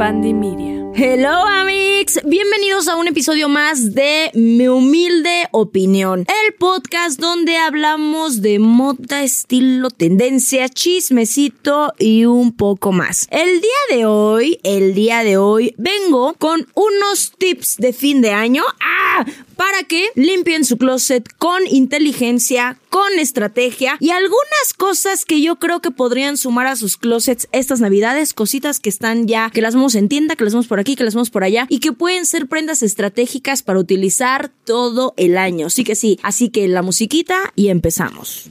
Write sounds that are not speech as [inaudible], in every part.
Media. Hello Amix, bienvenidos a un episodio más de Mi humilde opinión, el podcast donde hablamos de moda, estilo, tendencia, chismecito y un poco más. El día de hoy, el día de hoy vengo con unos tips de fin de año. ¡Ah! Para que limpien su closet con inteligencia, con estrategia y algunas cosas que yo creo que podrían sumar a sus closets estas navidades, cositas que están ya, que las vemos en tienda, que las vemos por aquí, que las vemos por allá y que pueden ser prendas estratégicas para utilizar todo el año. Sí que sí, así que la musiquita y empezamos.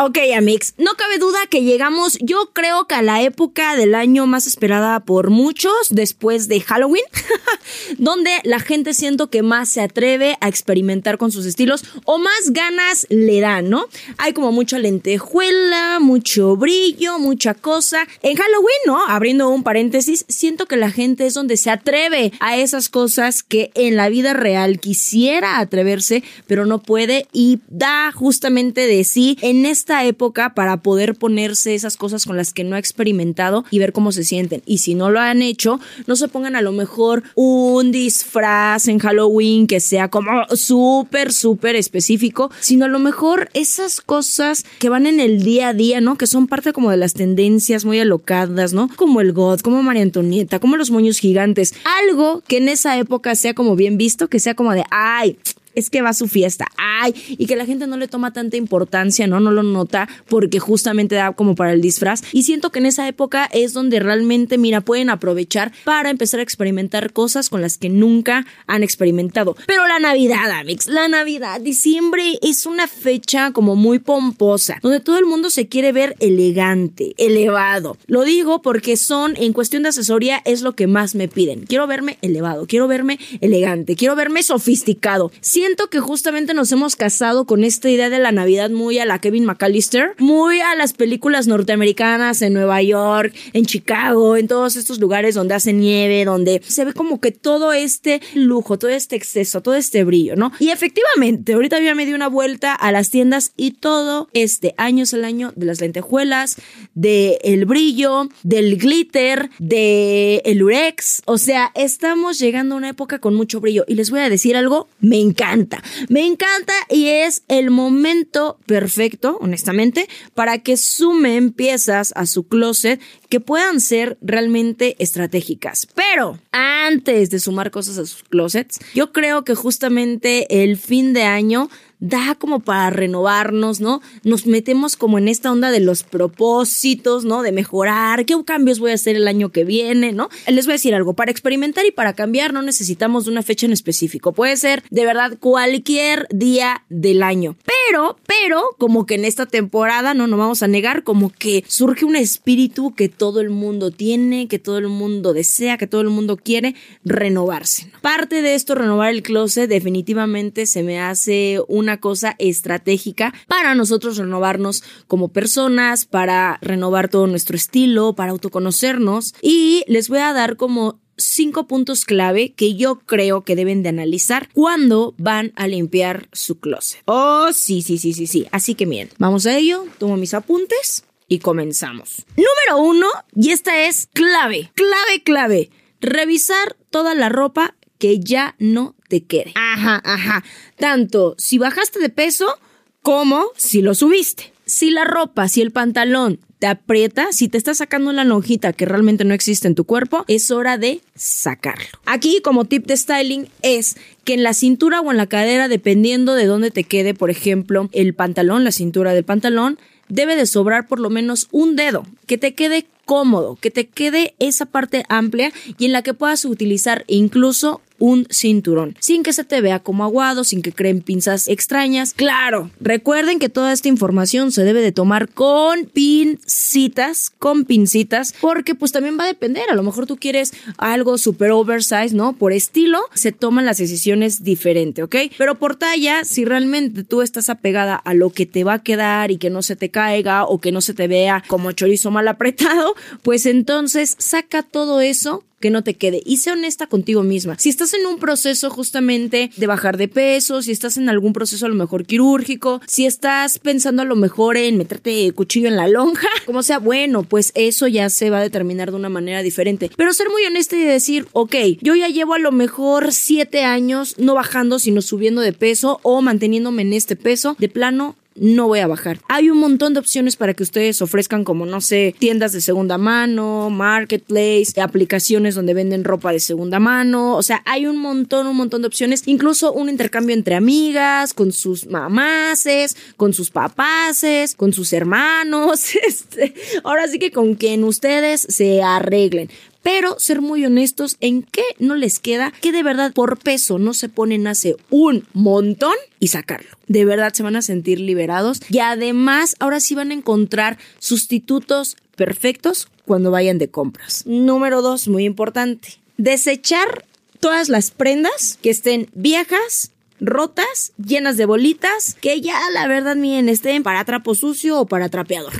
Ok, Amix, no cabe duda que llegamos, yo creo que a la época del año más esperada por muchos, después de Halloween, [laughs] donde la gente siento que más se atreve a experimentar con sus estilos o más ganas le dan, ¿no? Hay como mucha lentejuela, mucho brillo, mucha cosa. En Halloween, ¿no? Abriendo un paréntesis, siento que la gente es donde se atreve a esas cosas que en la vida real quisiera atreverse, pero no puede y da justamente de sí en este esta época para poder ponerse esas cosas con las que no ha experimentado y ver cómo se sienten. Y si no lo han hecho, no se pongan a lo mejor un disfraz en Halloween que sea como súper, súper específico, sino a lo mejor esas cosas que van en el día a día, ¿no? Que son parte como de las tendencias muy alocadas, ¿no? Como el God, como María Antonieta, como los moños gigantes. Algo que en esa época sea como bien visto, que sea como de, ay, es que va su fiesta, y que la gente no le toma tanta importancia, ¿no? No lo nota porque justamente da como para el disfraz. Y siento que en esa época es donde realmente, mira, pueden aprovechar para empezar a experimentar cosas con las que nunca han experimentado. Pero la Navidad, Amix, la Navidad, diciembre es una fecha como muy pomposa, donde todo el mundo se quiere ver elegante, elevado. Lo digo porque son, en cuestión de asesoría, es lo que más me piden. Quiero verme elevado, quiero verme elegante, quiero verme sofisticado siento que justamente nos hemos casado con esta idea de la Navidad muy a la Kevin McAllister, muy a las películas norteamericanas en Nueva York, en Chicago, en todos estos lugares donde hace nieve, donde se ve como que todo este lujo, todo este exceso, todo este brillo, ¿no? Y efectivamente, ahorita ya me di una vuelta a las tiendas y todo este año es el año de las lentejuelas, del el brillo, del glitter, del el urex, o sea, estamos llegando a una época con mucho brillo y les voy a decir algo, me encanta me encanta y es el momento perfecto, honestamente, para que sumen piezas a su closet que puedan ser realmente estratégicas. Pero antes de sumar cosas a sus closets, yo creo que justamente el fin de año da como para renovarnos, ¿no? Nos metemos como en esta onda de los propósitos, ¿no? De mejorar, qué cambios voy a hacer el año que viene, ¿no? Les voy a decir algo, para experimentar y para cambiar no necesitamos una fecha en específico, puede ser de verdad cualquier día del año. Pero, pero, como que en esta temporada, no, no vamos a negar, como que surge un espíritu que todo el mundo tiene, que todo el mundo desea, que todo el mundo quiere renovarse. Parte de esto, renovar el closet, definitivamente se me hace una una cosa estratégica para nosotros renovarnos como personas, para renovar todo nuestro estilo, para autoconocernos. Y les voy a dar como cinco puntos clave que yo creo que deben de analizar cuando van a limpiar su closet. Oh, sí, sí, sí, sí, sí. Así que miren, vamos a ello, tomo mis apuntes y comenzamos. Número uno, y esta es clave, clave, clave. Revisar toda la ropa que ya no te quede. Ajá, ajá. Tanto si bajaste de peso como si lo subiste. Si la ropa, si el pantalón te aprieta, si te está sacando la lonjita que realmente no existe en tu cuerpo, es hora de sacarlo. Aquí como tip de styling es que en la cintura o en la cadera, dependiendo de dónde te quede, por ejemplo, el pantalón, la cintura del pantalón, debe de sobrar por lo menos un dedo, que te quede cómodo, que te quede esa parte amplia y en la que puedas utilizar incluso un cinturón, sin que se te vea como aguado, sin que creen pinzas extrañas. Claro, recuerden que toda esta información se debe de tomar con pincitas, con pincitas, porque pues también va a depender, a lo mejor tú quieres algo super oversize, ¿no? Por estilo, se toman las decisiones diferente, ¿ok? Pero por talla, si realmente tú estás apegada a lo que te va a quedar y que no se te caiga o que no se te vea como chorizo mal apretado, pues entonces saca todo eso que no te quede. Y sé honesta contigo misma. Si estás en un proceso justamente de bajar de peso, si estás en algún proceso a lo mejor quirúrgico, si estás pensando a lo mejor en meterte cuchillo en la lonja, [laughs] como sea, bueno, pues eso ya se va a determinar de una manera diferente. Pero ser muy honesta y decir, ok, yo ya llevo a lo mejor siete años no bajando, sino subiendo de peso o manteniéndome en este peso, de plano no voy a bajar. Hay un montón de opciones para que ustedes ofrezcan como, no sé, tiendas de segunda mano, marketplace, aplicaciones donde venden ropa de segunda mano. O sea, hay un montón, un montón de opciones. Incluso un intercambio entre amigas, con sus mamases, con sus papaces, con sus hermanos. [laughs] Este, ahora sí que con quien ustedes se arreglen pero ser muy honestos en qué no les queda, que de verdad por peso no se ponen hace un montón y sacarlo. De verdad se van a sentir liberados y además ahora sí van a encontrar sustitutos perfectos cuando vayan de compras. Número dos, muy importante, desechar todas las prendas que estén viejas, rotas, llenas de bolitas, que ya la verdad miren, estén para trapo sucio o para trapeador.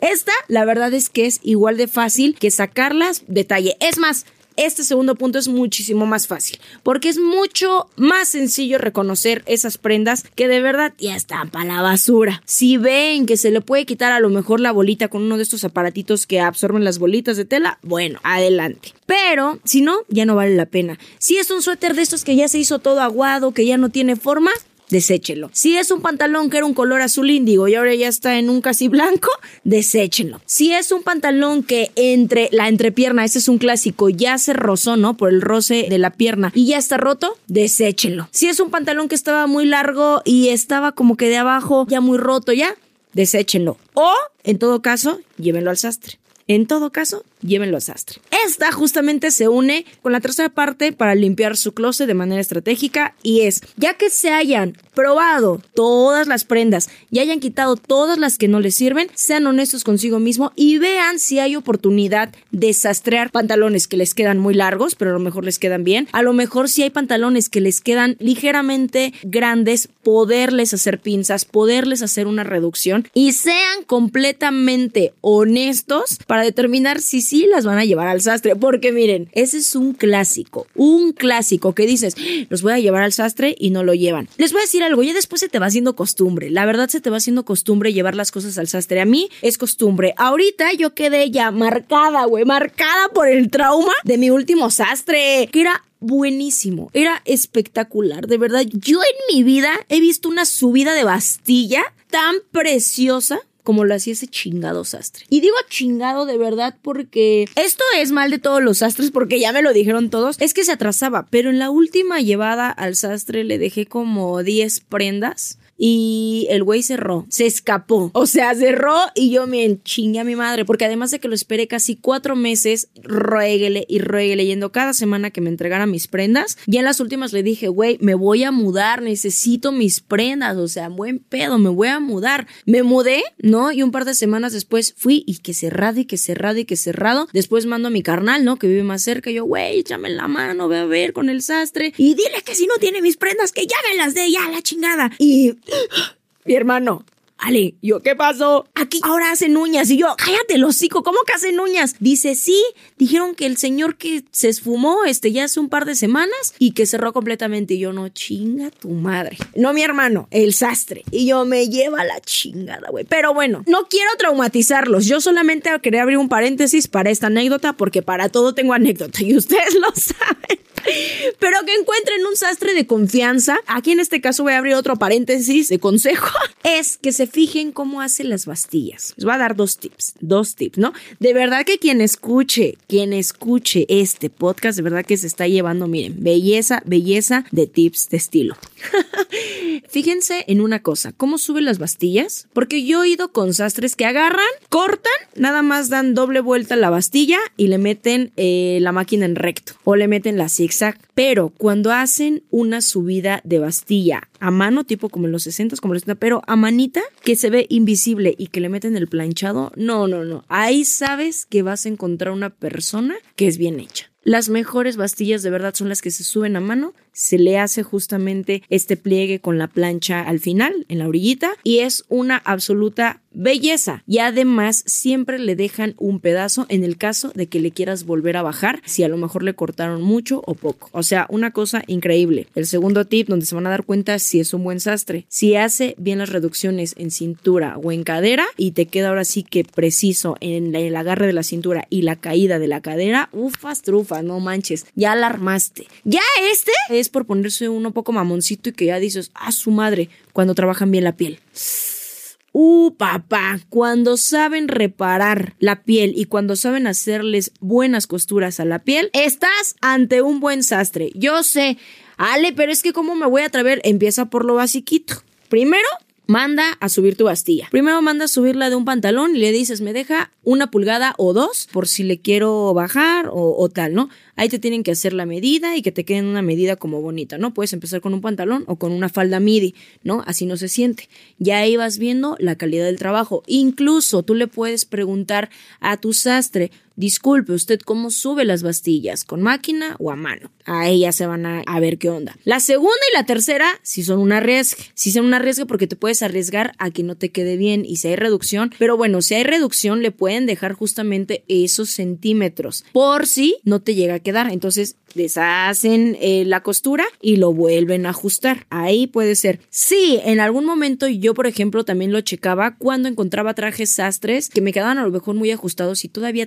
Esta, la verdad es que es igual de fácil que sacarlas detalle. Es más, este segundo punto es muchísimo más fácil, porque es mucho más sencillo reconocer esas prendas que de verdad ya están para la basura. Si ven que se le puede quitar a lo mejor la bolita con uno de estos aparatitos que absorben las bolitas de tela, bueno, adelante. Pero si no, ya no vale la pena. Si es un suéter de estos que ya se hizo todo aguado, que ya no tiene forma, deséchenlo. Si es un pantalón que era un color azul índigo y ahora ya está en un casi blanco, [laughs] deséchenlo. Si es un pantalón que entre la entrepierna, ese es un clásico, ya se rozó, ¿no? Por el roce de la pierna y ya está roto, deséchenlo. Si es un pantalón que estaba muy largo y estaba como que de abajo ya muy roto ya, deséchenlo. O, en todo caso, llévenlo al sastre. En todo caso, llévenlo a sastre. Esta justamente se une con la tercera parte para limpiar su closet de manera estratégica y es, ya que se hayan probado todas las prendas y hayan quitado todas las que no les sirven, sean honestos consigo mismo y vean si hay oportunidad de sastrear pantalones que les quedan muy largos, pero a lo mejor les quedan bien. A lo mejor si hay pantalones que les quedan ligeramente grandes, poderles hacer pinzas, poderles hacer una reducción y sean completamente honestos para determinar si sí las van a llevar al sastre. Porque miren, ese es un clásico, un clásico que dices, los voy a llevar al sastre y no lo llevan. Les voy a decir algo, ya después se te va haciendo costumbre. La verdad se te va haciendo costumbre llevar las cosas al sastre. A mí es costumbre. Ahorita yo quedé ya marcada, güey, marcada por el trauma de mi último sastre, que era buenísimo, era espectacular, de verdad. Yo en mi vida he visto una subida de Bastilla tan preciosa como lo hacía ese chingado sastre. Y digo chingado de verdad porque esto es mal de todos los sastres porque ya me lo dijeron todos, es que se atrasaba, pero en la última llevada al sastre le dejé como 10 prendas y el güey cerró, se escapó, o sea, cerró y yo me chingué a mi madre, porque además de que lo esperé casi cuatro meses, rueguele y rueguele yendo cada semana que me entregara mis prendas, y en las últimas le dije, güey, me voy a mudar, necesito mis prendas, o sea, buen pedo, me voy a mudar. Me mudé, ¿no? Y un par de semanas después fui y que cerrado y que cerrado y que cerrado. Después mando a mi carnal, ¿no? Que vive más cerca, y yo, güey, échame la mano, ve a ver con el sastre y dile que si no tiene mis prendas, que ya me las dé, ya la chingada. Y mi hermano, Ale, yo, ¿qué pasó? Aquí ahora hacen uñas. Y yo, cállate, los hocico, ¿cómo que hacen uñas? Dice, sí, dijeron que el señor que se esfumó, este, ya hace un par de semanas y que cerró completamente. Y yo, no, chinga tu madre. No, mi hermano, el sastre. Y yo, me lleva la chingada, güey. Pero bueno, no quiero traumatizarlos. Yo solamente quería abrir un paréntesis para esta anécdota, porque para todo tengo anécdota y ustedes [laughs] lo saben. Pero que encuentren un sastre de confianza. Aquí en este caso voy a abrir otro paréntesis de consejo. [laughs] Es que se fijen cómo hacen las bastillas. Les voy a dar dos tips, dos tips, ¿no? De verdad que quien escuche, quien escuche este podcast, de verdad que se está llevando, miren, belleza, belleza de tips de estilo. [laughs] Fíjense en una cosa, ¿cómo suben las bastillas? Porque yo he ido con sastres que agarran, cortan, nada más dan doble vuelta la bastilla y le meten eh, la máquina en recto o le meten la zigzag. Pero cuando hacen una subida de bastilla a mano, tipo como en los 60, como los 70, pero a manita, que se ve invisible y que le meten el planchado, no, no, no. Ahí sabes que vas a encontrar una persona que es bien hecha. Las mejores bastillas de verdad son las que se suben a mano, se le hace justamente este pliegue con la plancha al final, en la orillita, y es una absoluta belleza. Y además siempre le dejan un pedazo en el caso de que le quieras volver a bajar si a lo mejor le cortaron mucho o poco. O sea, una cosa increíble. El segundo tip donde se van a dar cuenta si es un buen sastre, si hace bien las reducciones en cintura o en cadera y te queda ahora sí que preciso en el agarre de la cintura y la caída de la cadera, ufas, trufa, no manches, ya alarmaste. Ya este es por ponerse uno poco mamoncito y que ya dices, a su madre, cuando trabajan bien la piel. Uh, papá, cuando saben reparar la piel y cuando saben hacerles buenas costuras a la piel, estás ante un buen sastre. Yo sé, Ale, pero es que ¿cómo me voy a atrever? Empieza por lo basiquito. Primero, manda a subir tu bastilla. Primero manda a subirla de un pantalón y le dices, me deja una pulgada o dos por si le quiero bajar o, o tal, ¿no? ahí te tienen que hacer la medida y que te quede en una medida como bonita, ¿no? Puedes empezar con un pantalón o con una falda midi, ¿no? Así no se siente. Ya ahí vas viendo la calidad del trabajo. Incluso tú le puedes preguntar a tu sastre, Disculpe, ¿usted cómo sube las bastillas? ¿Con máquina o a mano? Ahí ya se van a, ver qué onda. La segunda y la tercera, si son un arriesgue. Si son un arriesgue porque te puedes arriesgar a que no te quede bien y si hay reducción. Pero bueno, si hay reducción, le pueden dejar justamente esos centímetros por si no te llega a quedar. Entonces deshacen eh, la costura y lo vuelven a ajustar. Ahí puede ser. Sí, en algún momento yo, por ejemplo, también lo checaba cuando encontraba trajes sastres que me quedaban a lo mejor muy ajustados y todavía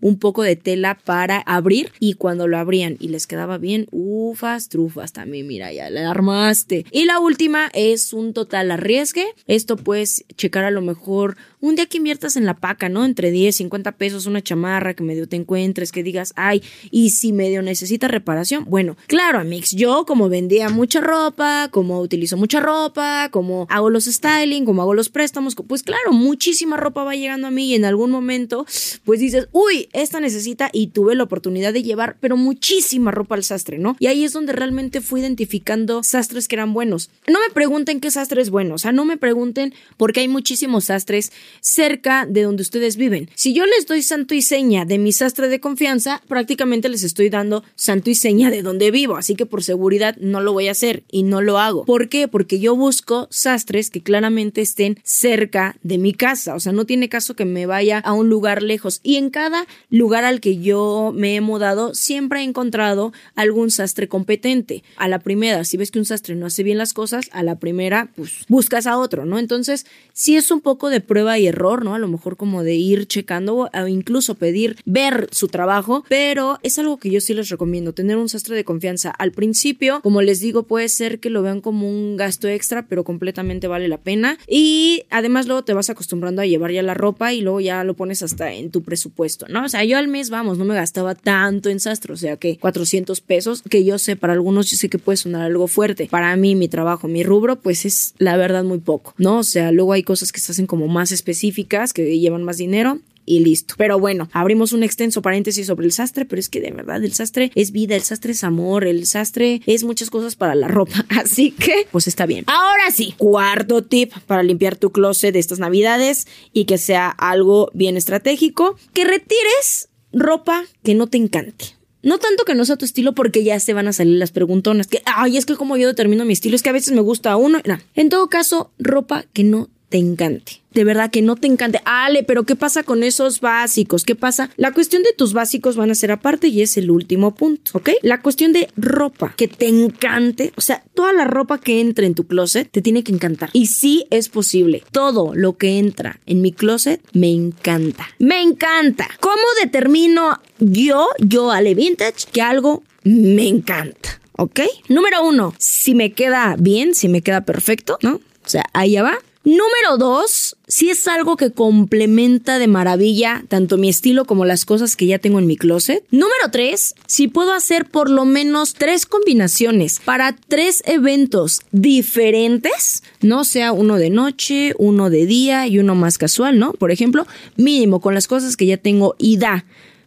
un poco de tela para abrir y cuando lo abrían y les quedaba bien, ufas, trufas también, mira, ya le armaste. Y la última es un total arriesgue. Esto puedes checar a lo mejor un día que inviertas en la paca, ¿no? Entre 10, 50 pesos, una chamarra que medio te encuentres, que digas, ay, y si medio necesita reparación. Bueno, claro, Amix, yo como vendía mucha ropa, como utilizo mucha ropa, como hago los styling, como hago los préstamos, pues claro, muchísima ropa va llegando a mí y en algún momento, pues uy, esta necesita y tuve la oportunidad de llevar, pero muchísima ropa al sastre, ¿no? Y ahí es donde realmente fui identificando sastres que eran buenos. No me pregunten qué sastre es bueno, o sea, no me pregunten porque hay muchísimos sastres cerca de donde ustedes viven. Si yo les doy santo y seña de mi sastre de confianza, prácticamente les estoy dando santo y seña de donde vivo, así que por seguridad no lo voy a hacer y no lo hago. ¿Por qué? Porque yo busco sastres que claramente estén cerca de mi casa, o sea, no tiene caso que me vaya a un lugar lejos y en cada lugar al que yo me he mudado siempre he encontrado algún sastre competente. A la primera, si ves que un sastre no hace bien las cosas, a la primera, pues buscas a otro, ¿no? Entonces, si es un poco de prueba y error, ¿no? A lo mejor como de ir checando o incluso pedir ver su trabajo, pero es algo que yo sí les recomiendo, tener un sastre de confianza. Al principio, como les digo, puede ser que lo vean como un gasto extra, pero completamente vale la pena. Y además luego te vas acostumbrando a llevar ya la ropa y luego ya lo pones hasta en tu presupuesto, ¿no? O sea, yo al mes, vamos, no me gastaba tanto en sastre, o sea que 400 pesos, que yo sé, para algunos yo sé que puede sonar algo fuerte. Para mí, mi trabajo, mi rubro, pues es la verdad muy poco, ¿no? O sea, luego hay cosas que se hacen como más específicas que llevan más dinero y listo. Pero bueno, abrimos un extenso paréntesis sobre el sastre, pero es que de verdad el sastre es vida, el sastre es amor, el sastre es muchas cosas para la ropa. [laughs] Así que, pues está bien. Ahora sí, cuarto tip para limpiar tu closet de estas navidades y que sea algo bien estratégico, que retires ropa que no te encante. No tanto que no sea tu estilo porque ya se van a salir las preguntonas. Que, ay, es que como yo determino mi estilo, es que a veces me gusta uno. No. En todo caso, ropa que no te encante. De verdad que no te encante. Ale, pero ¿qué pasa con esos básicos? ¿Qué pasa? La cuestión de tus básicos van a ser aparte y es el último punto, ¿ok? La cuestión de ropa que te encante, o sea, toda la ropa que entre en tu closet te tiene que encantar. Y sí es posible. Todo lo que entra en mi closet me encanta. Me encanta. ¿Cómo determino yo, yo Ale Vintage, que algo me encanta? ¿Ok? Número uno, si me queda bien, si me queda perfecto, ¿no? O sea, ahí ya va. Número dos, si es algo que complementa de maravilla tanto mi estilo como las cosas que ya tengo en mi closet. Número tres, si puedo hacer por lo menos tres combinaciones para tres eventos diferentes, no sea uno de noche, uno de día y uno más casual, ¿no? Por ejemplo, mínimo con las cosas que ya tengo y da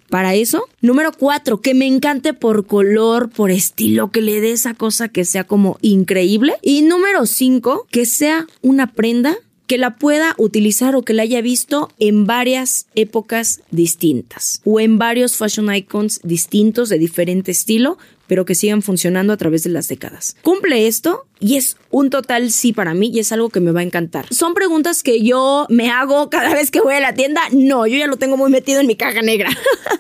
para eso. Número cuatro, que me encante por color, por estilo, que le dé esa cosa que sea como increíble. Y número cinco, que sea una prenda que la pueda utilizar o que la haya visto en varias épocas distintas o en varios fashion icons distintos de diferente estilo, pero que sigan funcionando a través de las décadas. Cumple esto y es un total sí para mí y es algo que me va a encantar. ¿Son preguntas que yo me hago cada vez que voy a la tienda? No, yo ya lo tengo muy metido en mi caja negra.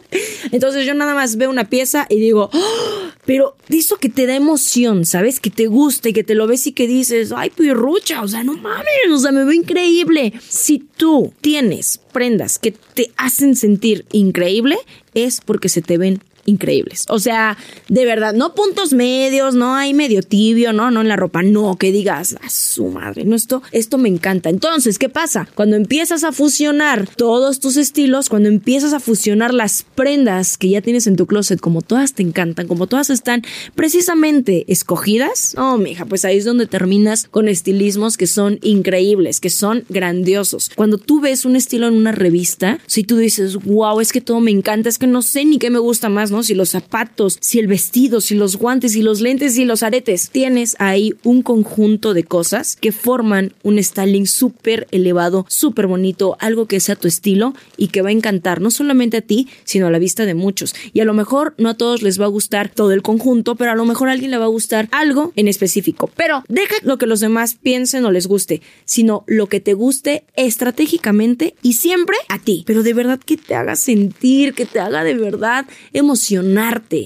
[laughs] Entonces yo nada más veo una pieza y digo, ¡Oh! pero eso que te da emoción, ¿sabes? Que te guste, que te lo ves y que dices, ay, rucha, o sea, no mames, o sea, me veo increíble. Si tú tienes prendas que te hacen sentir increíble, es porque se te ven increíbles. O sea, de verdad, no puntos medios, no hay medio tibio, no, no en la ropa, no, que digas, a su madre, no, esto, esto me encanta. Entonces, ¿qué pasa? Cuando empiezas a fusionar todos tus estilos, cuando empiezas a fusionar las prendas que ya tienes en tu closet, como todas te encantan, como todas están precisamente escogidas, oh, mija, pues ahí es donde terminas con estilismos que son increíbles, que son grandiosos. Cuando tú ves un estilo en una revista, si tú dices, wow, es que todo me encanta, es que no sé ni qué me gusta más, si los zapatos, si el vestido, si los guantes, si los lentes, si los aretes. Tienes ahí un conjunto de cosas que forman un styling súper elevado, súper bonito, algo que sea tu estilo y que va a encantar no solamente a ti, sino a la vista de muchos. Y a lo mejor no a todos les va a gustar todo el conjunto, pero a lo mejor a alguien le va a gustar algo en específico. Pero deja lo que los demás piensen o les guste, sino lo que te guste estratégicamente y siempre a ti. Pero de verdad que te haga sentir, que te haga de verdad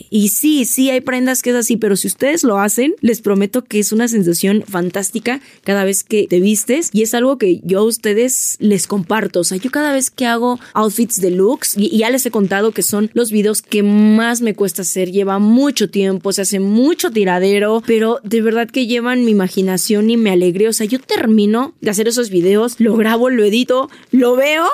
y sí, sí hay prendas que es así, pero si ustedes lo hacen, les prometo que es una sensación fantástica cada vez que te vistes y es algo que yo a ustedes les comparto. O sea, yo cada vez que hago outfits de looks, y, ya les he contado que son los videos que más me cuesta hacer, lleva mucho tiempo, se hace mucho tiradero, pero de verdad que llevan mi imaginación y me alegré. O sea, yo termino de hacer esos videos, lo grabo, lo edito, lo veo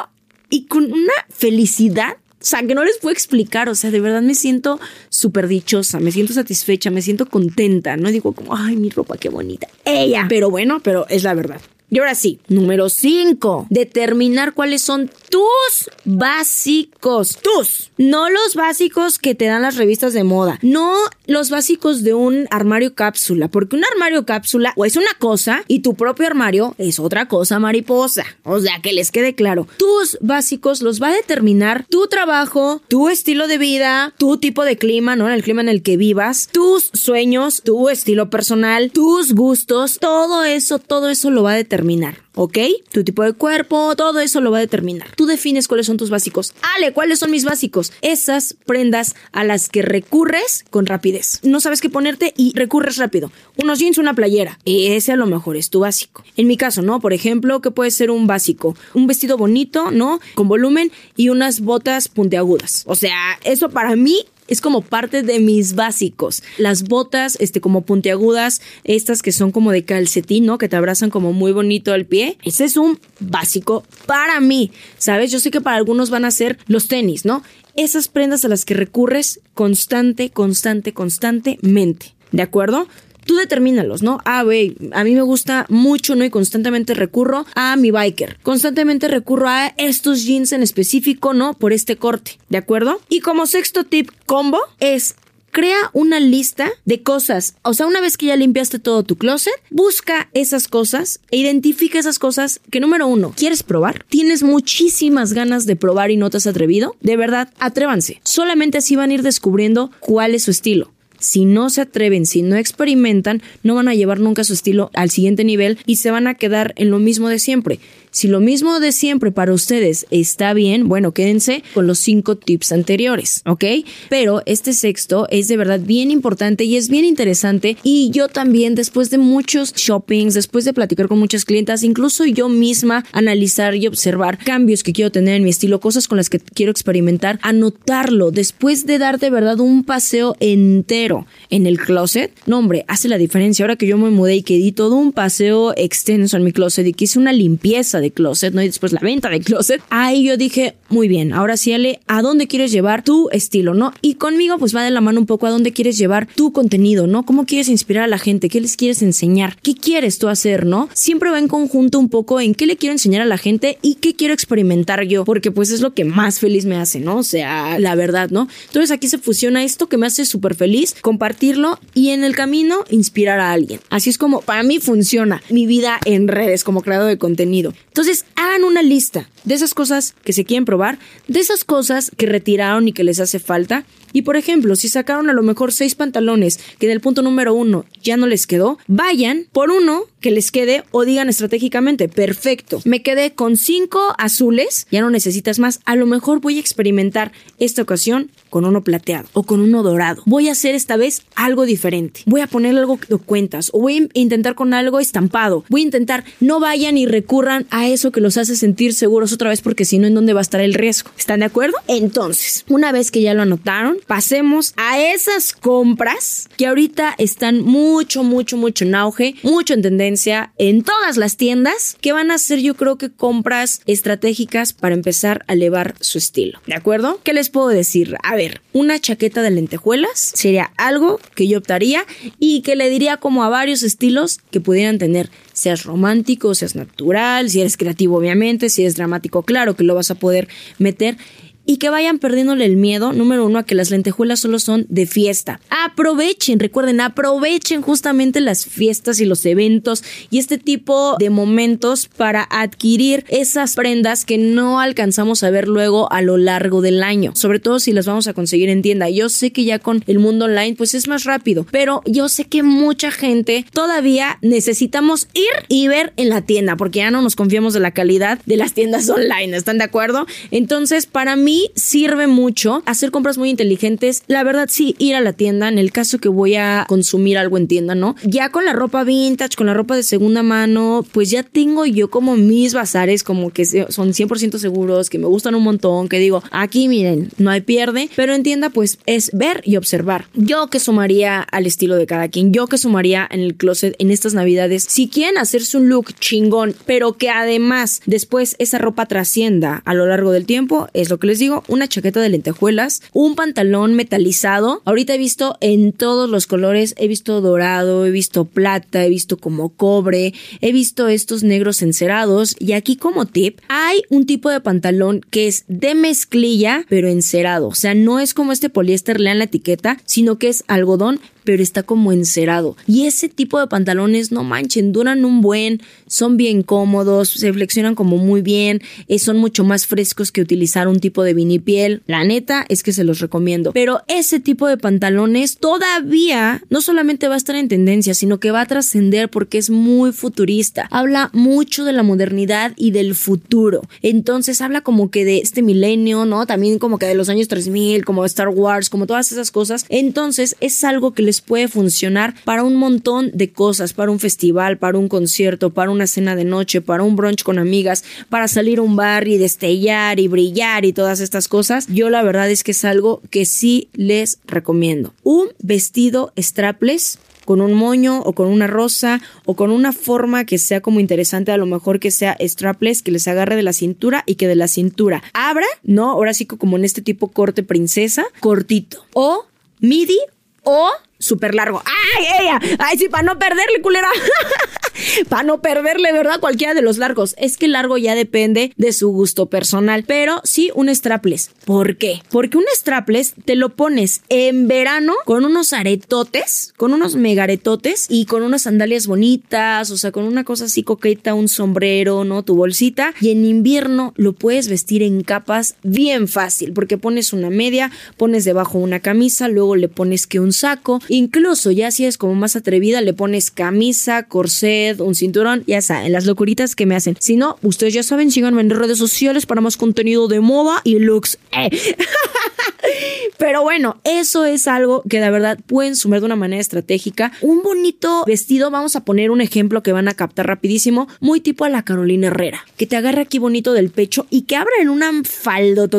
y con una felicidad o sea, que no les puedo explicar, o sea, de verdad me siento súper dichosa, me siento satisfecha, me siento contenta, no digo como, ay, mi ropa, qué bonita. Ella. Pero bueno, pero es la verdad. Y ahora sí, número 5, determinar cuáles son tus básicos. Tus. No los básicos que te dan las revistas de moda. No los básicos de un armario cápsula. Porque un armario cápsula o es una cosa y tu propio armario es otra cosa mariposa. O sea, que les quede claro. Tus básicos los va a determinar tu trabajo, tu estilo de vida, tu tipo de clima, ¿no? El clima en el que vivas, tus sueños, tu estilo personal, tus gustos. Todo eso, todo eso lo va a determinar determinar, ¿ok? Tu tipo de cuerpo, todo eso lo va a determinar. Tú defines cuáles son tus básicos. Ale, ¿cuáles son mis básicos? Esas prendas a las que recurres con rapidez. No sabes qué ponerte y recurres rápido. Unos jeans, una playera. Ese a lo mejor es tu básico. En mi caso, ¿no? Por ejemplo, ¿qué puede ser un básico? Un vestido bonito, ¿no? Con volumen y unas botas puntiagudas. O sea, eso para mí es como parte de mis básicos. Las botas, este, como puntiagudas, estas que son como de calcetín, ¿no? Que te abrazan como muy bonito al pie. Ese es un básico para mí, ¿sabes? Yo sé que para algunos van a ser los tenis, ¿no? Esas prendas a las que recurres constante, constante, constantemente. ¿De acuerdo? Tú determínalos, ¿no? Ah, güey, a mí me gusta mucho, ¿no? Y constantemente recurro a mi biker. Constantemente recurro a estos jeans en específico, ¿no? Por este corte, ¿de acuerdo? Y como sexto tip combo es crea una lista de cosas. O sea, una vez que ya limpiaste todo tu closet, busca esas cosas e identifica esas cosas que número uno, ¿quieres probar? ¿Tienes muchísimas ganas de probar y no te has atrevido? De verdad, atrévanse. Solamente así van a ir descubriendo cuál es su estilo si no se atreven, si no experimentan, no van a llevar nunca su estilo al siguiente nivel y se van a quedar en lo mismo de siempre. Si lo mismo de siempre para ustedes está bien, bueno, quédense con los cinco tips anteriores, ¿ok? Pero este sexto es de verdad bien importante y es bien interesante y yo también después de muchos shoppings, después de platicar con muchas clientas, incluso yo misma analizar y observar cambios que quiero tener en mi estilo, cosas con las que quiero experimentar, anotarlo después de dar de verdad un paseo entero en el closet, no hombre, hace la diferencia. Ahora que yo me mudé y que di todo un paseo extenso en mi closet y que hice una limpieza de closet, ¿no? Y después la venta de closet. Ahí yo dije, muy bien, ahora sí, Ale, ¿a dónde quieres llevar tu estilo, no? Y conmigo, pues va de la mano un poco a dónde quieres llevar tu contenido, ¿no? ¿Cómo quieres inspirar a la gente? ¿Qué les quieres enseñar? ¿Qué quieres tú hacer, no? Siempre va en conjunto un poco en qué le quiero enseñar a la gente y qué quiero experimentar yo, porque pues es lo que más feliz me hace, ¿no? O sea, la verdad, ¿no? Entonces aquí se fusiona esto que me hace súper feliz compartirlo y en el camino inspirar a alguien. Así es como para mí funciona mi vida en redes como creador de contenido. Entonces, hagan una lista de esas cosas que se quieren probar, de esas cosas que retiraron y que les hace falta. Y por ejemplo, si sacaron a lo mejor seis pantalones que en el punto número uno ya no les quedó, vayan por uno que les quede o digan estratégicamente, perfecto, me quedé con cinco azules, ya no necesitas más, a lo mejor voy a experimentar esta ocasión con uno plateado o con uno dorado. Voy a hacer esta vez algo diferente. Voy a poner algo que cuentas o voy a intentar con algo estampado. Voy a intentar no vayan y recurran a eso que los hace sentir seguros otra vez porque si no, ¿en dónde va a estar el riesgo? ¿Están de acuerdo? Entonces, una vez que ya lo anotaron, pasemos a esas compras que ahorita están mucho, mucho, mucho en auge, mucho en tendencia en todas las tiendas que van a ser yo creo que compras estratégicas para empezar a elevar su estilo. ¿De acuerdo? ¿Qué les puedo decir? A ver, una chaqueta de lentejuelas sería algo que yo optaría y que le diría como a varios estilos que pudieran tener. Seas romántico, seas natural, si eres creativo obviamente, si eres dramático, claro que lo vas a poder meter y que vayan perdiéndole el miedo, número uno, a que las lentejuelas solo son de fiesta. Aprovechen, recuerden, aprovechen justamente las fiestas y los eventos y este tipo de momentos para adquirir esas prendas que no alcanzamos a ver luego a lo largo del año, sobre todo si las vamos a conseguir en tienda. Yo sé que ya con el mundo online pues es más rápido, pero yo sé que mucha gente todavía necesitamos ir y ver en la tienda porque ya no nos confiamos de la calidad de las tiendas [laughs] online, ¿están de acuerdo? Entonces, para mí sirve mucho hacer compras muy inteligentes. La verdad, sí, ir a la tienda en el caso que voy a consumir algo en tienda, ¿no? Ya con la ropa vintage, con la ropa de segunda mano, pues ya tengo yo como mis bazares, como que son 100% seguros, que me gustan un montón, que digo, aquí miren, no hay pierde, pero en tienda pues es ver y observar. Yo que sumaría al estilo de cada quien, yo que sumaría en el closet en estas navidades, si quieren hacerse un look chingón, pero que además después esa ropa trascienda a lo largo del tiempo, es lo que les digo una chaqueta de lentejuelas, un pantalón metalizado. Ahorita he visto en todos los colores, he visto dorado, he visto plata, he visto como cobre, he visto estos negros encerados y aquí como tip hay un tipo de pantalón que es de mezclilla pero encerado, o sea, no es como este poliéster, lean la etiqueta, sino que es algodón pero está como encerado. Y ese tipo de pantalones, no manchen, duran un buen, son bien cómodos, se flexionan como muy bien, eh, son mucho más frescos que utilizar un tipo de vinipiel. La neta es que se los recomiendo. Pero ese tipo de pantalones todavía no solamente va a estar en tendencia, sino que va a trascender porque es muy futurista. Habla mucho de la modernidad y del futuro. Entonces habla como que de este milenio, ¿no? También como que de los años 3000, como Star Wars, como todas esas cosas. Entonces es algo que les puede funcionar para un montón de cosas, para un festival, para un concierto, para una cena de noche, para un brunch con amigas, para salir a un bar y destellar y brillar y todas estas cosas. Yo la verdad es que es algo que sí les recomiendo. Un vestido strapless con un moño o con una rosa o con una forma que sea como interesante, a lo mejor que sea strapless, que les agarre de la cintura y que de la cintura abra, ¿no? Ahora sí como en este tipo corte princesa, cortito. O midi o súper largo. ¡Ay, ella! ¡Ay, sí, para no perderle, culera! [laughs] para no perderle, ¿verdad? Cualquiera de los largos. Es que largo ya depende de su gusto personal. Pero sí, un strapless. ¿Por qué? Porque un strapless te lo pones en verano con unos aretotes, con unos megaretotes y con unas sandalias bonitas, o sea, con una cosa así coqueta, un sombrero, ¿no? Tu bolsita. Y en invierno lo puedes vestir en capas bien fácil, porque pones una media, pones debajo una camisa, luego le pones que un saco Incluso ya si es como más atrevida, le pones camisa, corset, un cinturón, ya en las locuritas que me hacen. Si no, ustedes ya saben, síganme en redes sociales para más contenido de moda y looks. Eh. [laughs] Pero bueno, eso es algo que de verdad pueden sumar de una manera estratégica. Un bonito vestido, vamos a poner un ejemplo que van a captar rapidísimo, muy tipo a la Carolina Herrera, que te agarre aquí bonito del pecho y que abra en una faldo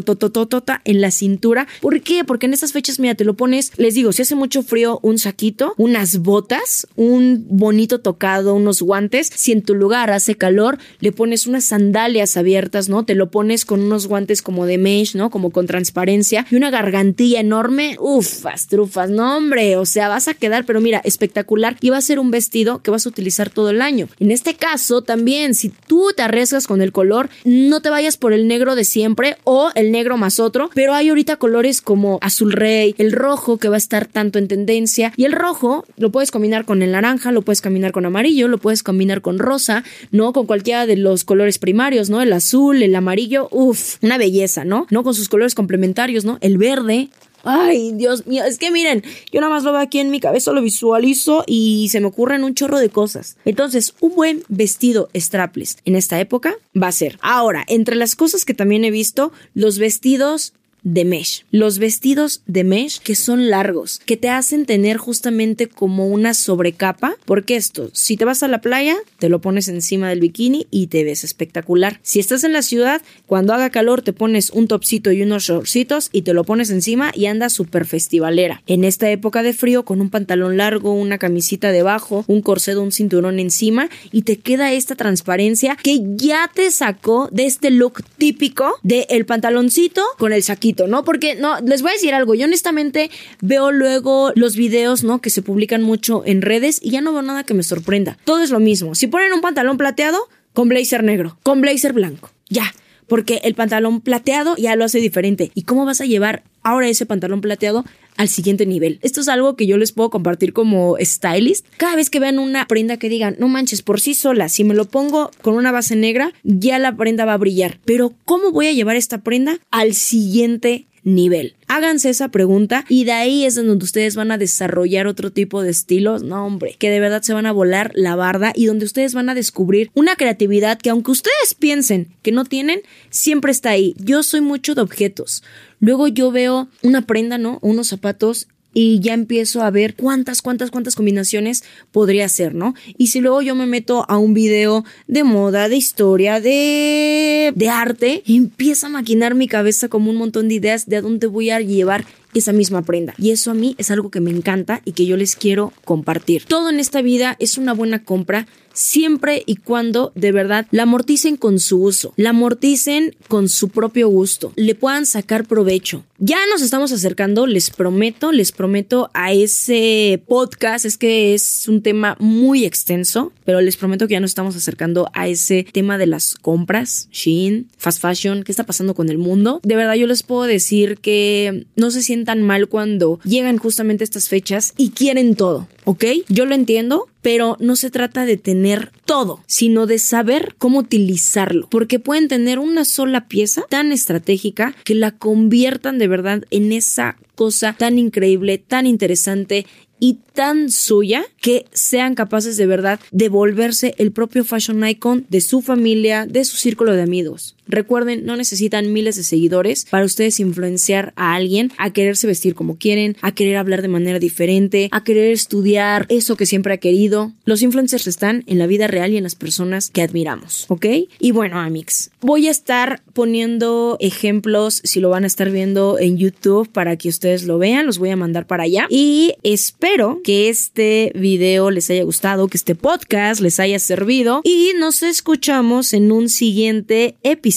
en la cintura. ¿Por qué? Porque en estas fechas, mira, te lo pones, les digo, si hace mucho frío, un saquito, unas botas, un bonito tocado, unos guantes. Si en tu lugar hace calor, le pones unas sandalias abiertas, ¿no? Te lo pones con unos guantes como de mesh, ¿no? Como con transparencia y una gargantilla enorme. Ufas, trufas, no hombre, o sea, vas a quedar, pero mira, espectacular y va a ser un vestido que vas a utilizar todo el año. En este caso, también, si tú te arriesgas con el color, no te vayas por el negro de siempre o el negro más otro, pero hay ahorita colores como azul rey, el rojo que va a estar tanto en tendencia y el rojo lo puedes combinar con el naranja, lo puedes combinar con amarillo, lo puedes combinar con rosa, ¿no? Con cualquiera de los colores primarios, ¿no? El azul, el amarillo, uff, una belleza, ¿no? No con sus colores complementarios, ¿no? El verde, Ay, Dios mío, es que miren, yo nada más lo veo aquí en mi cabeza, lo visualizo y se me ocurren un chorro de cosas. Entonces, un buen vestido strapless en esta época va a ser. Ahora, entre las cosas que también he visto, los vestidos de mesh. Los vestidos de mesh que son largos, que te hacen tener justamente como una sobrecapa, porque esto, si te vas a la playa, te lo pones encima del bikini y te ves espectacular. Si estás en la ciudad, cuando haga calor te pones un topsito y unos shortcitos y te lo pones encima y andas súper festivalera. En esta época de frío, con un pantalón largo, una camisita debajo, un corset un cinturón encima y te queda esta transparencia que ya te sacó de este look típico del el pantaloncito con el saquito ¿no? Porque, no, les voy a decir algo, yo honestamente veo luego los videos, ¿no? Que se publican mucho en redes y ya no veo nada que me sorprenda. Todo es lo mismo. Si ponen un pantalón plateado, con blazer negro, con blazer blanco, ya. Porque el pantalón plateado ya lo hace diferente. ¿Y cómo vas a llevar ahora ese pantalón plateado al siguiente nivel. Esto es algo que yo les puedo compartir como stylist. Cada vez que vean una prenda que digan, no manches, por sí sola, si me lo pongo con una base negra, ya la prenda va a brillar. Pero ¿cómo voy a llevar esta prenda al siguiente nivel? Háganse esa pregunta y de ahí es donde ustedes van a desarrollar otro tipo de estilos, no hombre, que de verdad se van a volar la barda y donde ustedes van a descubrir una creatividad que aunque ustedes piensen que no tienen, siempre está ahí. Yo soy mucho de objetos. Luego yo veo una prenda, ¿no? Unos zapatos y ya empiezo a ver cuántas, cuántas, cuántas combinaciones podría ser, ¿no? Y si luego yo me meto a un video de moda, de historia, de, de arte, empieza a maquinar mi cabeza como un montón de ideas de a dónde voy a llevar esa misma prenda. Y eso a mí es algo que me encanta y que yo les quiero compartir. Todo en esta vida es una buena compra siempre y cuando de verdad la amorticen con su uso, la amorticen con su propio gusto, le puedan sacar provecho. Ya nos estamos acercando, les prometo, les prometo a ese podcast, es que es un tema muy extenso, pero les prometo que ya nos estamos acercando a ese tema de las compras, Shein, fast fashion, qué está pasando con el mundo. De verdad yo les puedo decir que no se sientan mal cuando llegan justamente estas fechas y quieren todo, ¿ok? Yo lo entiendo, pero no se trata de tener todo, sino de saber cómo utilizarlo, porque pueden tener una sola pieza tan estratégica que la conviertan de verdad en esa cosa tan increíble, tan interesante y tan suya que sean capaces de verdad de volverse el propio fashion icon de su familia, de su círculo de amigos. Recuerden, no necesitan miles de seguidores para ustedes influenciar a alguien a quererse vestir como quieren, a querer hablar de manera diferente, a querer estudiar eso que siempre ha querido. Los influencers están en la vida real y en las personas que admiramos, ¿ok? Y bueno, amigos, voy a estar poniendo ejemplos si lo van a estar viendo en YouTube para que ustedes lo vean, los voy a mandar para allá y espero que este video les haya gustado, que este podcast les haya servido y nos escuchamos en un siguiente episodio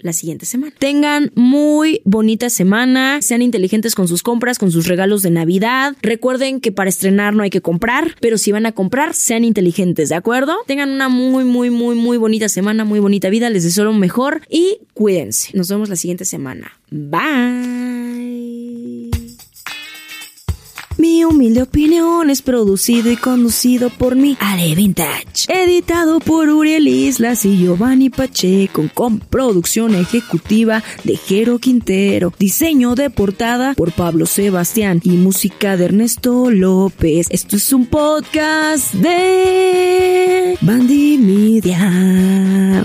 la siguiente semana. Tengan muy bonita semana, sean inteligentes con sus compras, con sus regalos de Navidad. Recuerden que para estrenar no hay que comprar, pero si van a comprar, sean inteligentes, ¿de acuerdo? Tengan una muy, muy, muy, muy bonita semana, muy bonita vida, les deseo lo mejor y cuídense. Nos vemos la siguiente semana. Bye. Mi humilde opinión es producido y conducido por mi Ale Vintage. Editado por Uriel Islas y Giovanni Pacheco con producción ejecutiva de Jero Quintero. Diseño de portada por Pablo Sebastián y música de Ernesto López. Esto es un podcast de Bandy Media.